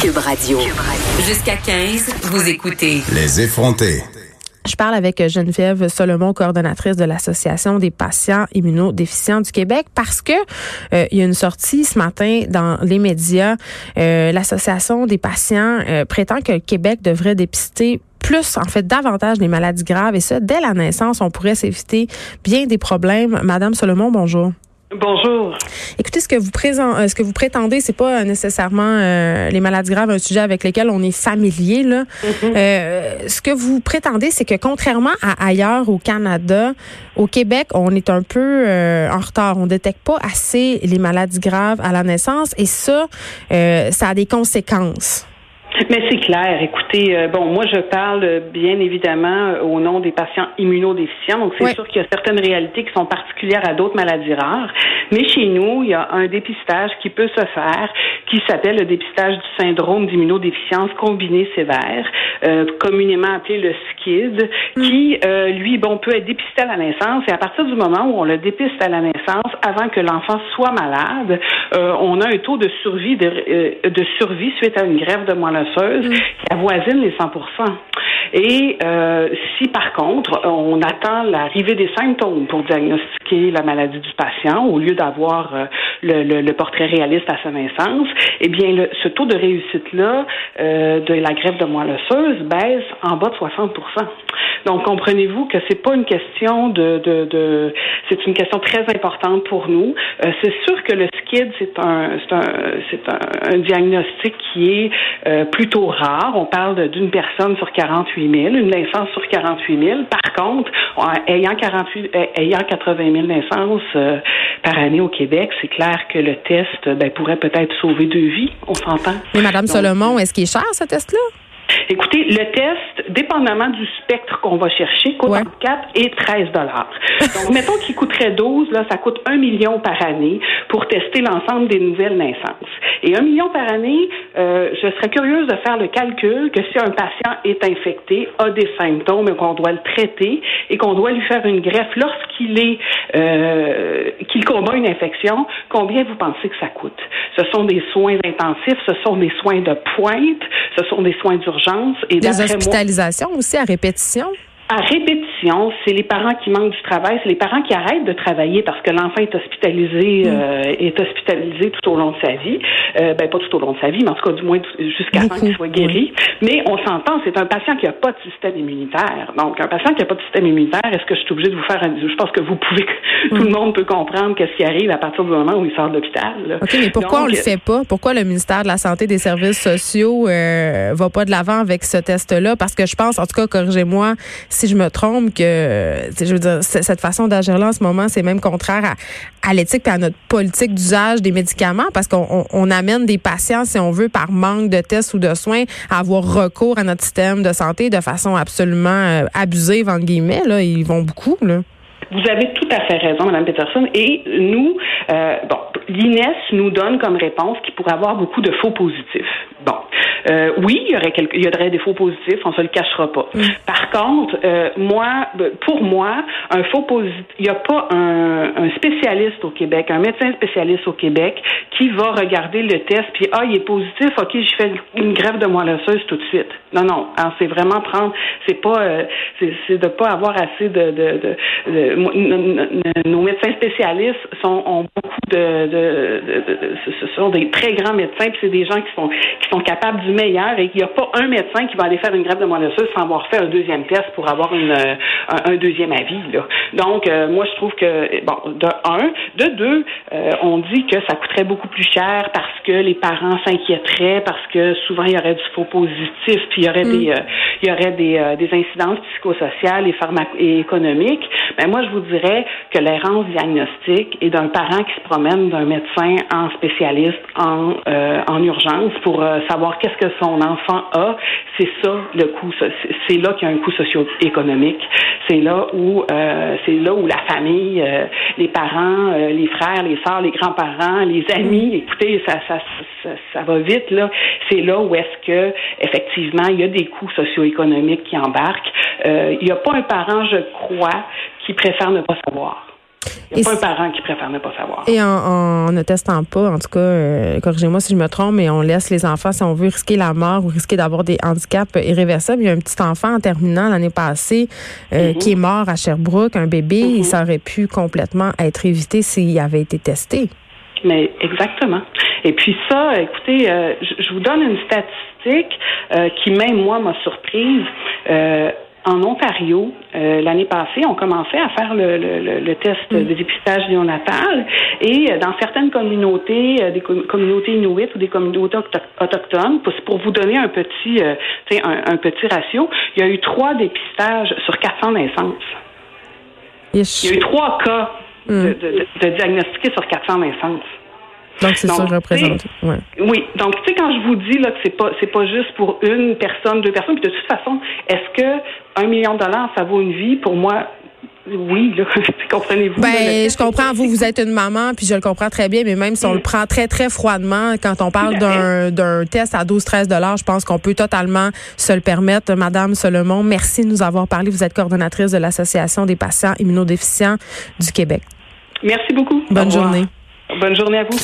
Cube Radio. Jusqu'à 15, vous écoutez. Les effrontés. Je parle avec Geneviève Solomon, coordonnatrice de l'Association des patients immunodéficients du Québec, parce que euh, il y a une sortie ce matin dans les médias. Euh, L'Association des patients euh, prétend que le Québec devrait dépister plus, en fait, davantage des maladies graves et ça, dès la naissance, on pourrait s'éviter bien des problèmes. Madame Solomon, bonjour. Bonjour. Écoutez, ce que vous présent, ce que vous prétendez, c'est pas nécessairement euh, les maladies graves, un sujet avec lequel on est familier. Là. Mhm. euh, ce que vous prétendez, c'est que contrairement à ailleurs au Canada, au Québec, on est un peu euh, en retard. On détecte pas assez les maladies graves à la naissance et ça, euh, ça a des conséquences. Mais c'est clair. Écoutez, euh, bon, moi je parle euh, bien évidemment euh, au nom des patients immunodéficients. Donc c'est Oui. sûr qu'il y a certaines réalités qui sont particulières à d'autres maladies rares. Mais chez nous, il y a un dépistage qui peut se faire, qui s'appelle le dépistage du syndrome d'immunodéficience combinée sévère, euh, communément appelé le SCID, qui euh, lui, bon, peut être dépisté à la naissance. Et à partir du moment où on le dépiste à la naissance, avant que l'enfant soit malade, euh, on a un taux de survie de, euh, de survie suite à une grève de moelle osseuse qui avoisine les 100 Et euh, si par contre on attend l'arrivée des symptômes pour diagnostiquer la maladie du patient au lieu d'avoir euh, le, le- le portrait réaliste à sa naissance, eh bien le- ce taux de réussite là de la grève de moelle osseuse baisse en bas de 60 donc, comprenez-vous que c'est pas une question de, de, de c'est une question très importante pour nous. Euh, c'est sûr que le SCID, c'est un, c'est un, c'est un, un diagnostic qui est euh, plutôt rare. On parle d'une personne sur 48 000, une naissance sur 48 000. Par contre, en ayant 48, euh, ayant 80 000 naissances euh, par année au Québec, c'est clair que le test ben, pourrait peut-être sauver deux vies. On s'entend. Mais Madame Donc, Solomon, est-ce qu'il est cher ce test-là? Écoutez, le test, dépendamment du spectre qu'on va chercher, coûte Ouais. entre 4 et 13 dollars. Donc, mettons qu'il coûterait 12, là, ça coûte 1 million par année pour tester l'ensemble des nouvelles naissances. Et 1 million par année, euh, je serais curieuse de faire le calcul que si un patient est infecté, a des symptômes et qu'on doit le traiter et qu'on doit lui faire une greffe lorsqu'il est euh, qu'il combat une infection, combien vous pensez que ça coûte? Ce sont des soins intensifs, ce sont des soins de pointe, ce sont des soins d'urgence? Et Des moi, hospitalisations aussi à répétition? À répétition, c'est les parents qui manquent du travail, c'est les parents qui arrêtent de travailler parce que l'enfant est hospitalisé, euh, est hospitalisé tout au long de sa vie. Euh, ben pas tout au long de sa vie, mais en tout cas du moins jusqu'à temps qu'il soit guéri. Mais on s'entend, c'est un patient qui n'a pas de système immunitaire. Donc un patient qui n'a pas de système immunitaire, est-ce que je suis obligée de vous faire un... Je pense que vous pouvez, tout le monde peut comprendre qu'est-ce qui arrive à partir du moment où il sort de l'hôpital. là. OK, mais pourquoi on Donc, le fait pas? Pourquoi le ministère de la Santé et des Services sociaux euh, va pas de l'avant avec ce test-là? Parce que je pense, en tout cas, corrigez-moi si je me trompe, que je veux dire, cette façon d'agir-là en ce moment, c'est même contraire à, l'éthique et à notre politique d'usage des médicaments parce qu'on on- on amène des patients, si on veut, par manque de tests ou de soins, à avoir recours à notre système de santé de façon absolument euh, abusive, entre guillemets. Là. Ils vont beaucoup. Là. Vous avez tout à fait raison, Mme Peterson. Et nous, euh, bon, l'INES nous donne comme réponse qu'il pourrait avoir beaucoup de faux positifs. Bon, euh, oui, il y aurait quelques, il y aurait des faux positifs, on se le cachera pas. Par contre, euh, moi, pour moi, un faux positif, il n'y a pas un, un spécialiste au Québec, un médecin spécialiste au Québec qui va regarder le test puis ah, il est positif, ok, je fais une grève de moelle osseuse tout de suite. Non, non, c'est vraiment prendre, c'est pas, euh, c'est, de pas avoir assez de, de, de, nos médecins spécialistes sont ont beaucoup de, ce- sont des très grands médecins puis c'est des gens qui sont qui sont capables du meilleur et qu'il n'y a pas un médecin qui va aller faire une grève de moelle sans avoir fait un deuxième test pour avoir une un, un deuxième avis là. Donc euh, moi je trouve que bon de un, de deux, euh, on dit que ça coûterait beaucoup plus cher parce que les parents s'inquiéteraient parce que souvent il y aurait du faux positif puis il y aurait des euh, il y aurait des, euh, des incidences psychosociales et, et économiques. Ben moi je vous dirais que l'errance diagnostique est d'un parent qui se promène d'un médecin en spécialiste en euh, en urgence pour euh, savoir qu'est-ce que son enfant a, c'est ça le coût c'est là qu'il y a un coût socio-économique. C'est là où euh, c'est là où la famille, euh, les parents, euh, les frères, les sœurs, les grands-parents, les amis, écoutez, ça, ça, ça, ça va vite là. C'est là où est-ce que effectivement il y a des coûts socio-économiques qui embarquent. Euh, il n'y a pas un parent, je crois, qui préfère ne pas savoir. Il n'y a pas un parent qui préfère ne pas savoir. Et en, ne testant pas, en tout cas, euh, corrigez-moi si je me trompe, mais on laisse les enfants, si on veut risquer la mort ou risquer d'avoir des handicaps irréversibles. Il y a un petit enfant en terminant l'année passée euh, mm-hmm. qui est mort à Sherbrooke, un bébé. Mm-hmm. Ça aurait pu complètement être évité s'il avait été testé. Mais exactement. Et puis ça, écoutez, euh, je, vous donne une statistique qui même moi m'a surprise en Ontario, euh, l'année passée, on commençait à faire le, le, le test mm. de dépistage néonatal et euh, dans certaines communautés, euh, des communautés inuites ou des communautés autochtones, pour, pour vous donner un petit, un, un, petit ratio, il y a eu trois dépistages sur 400 naissances. Il y a eu trois cas de, mm. de, de diagnostiqués sur 400 naissances. Donc, c'est ça représente. Ouais. Oui. Donc, tu sais, quand je vous dis là, que c'est pas, c'est pas juste pour une personne, deux personnes, puis de toute façon, est-ce que un million de dollars, ça vaut une vie? Pour moi, oui, là, comprenez-vous? Ben, je comprends, vous, vous êtes une maman, puis je le comprends très bien, mais même si on le prend très, très froidement, quand on parle d'un, d'un test à 12-13 dollars, je pense qu'on peut totalement se le permettre. Madame Solomon, merci de nous avoir parlé. Vous êtes coordonnatrice de l'Association des patients immunodéficients du Québec. Merci beaucoup. Bonne journée. Bonne journée à vous.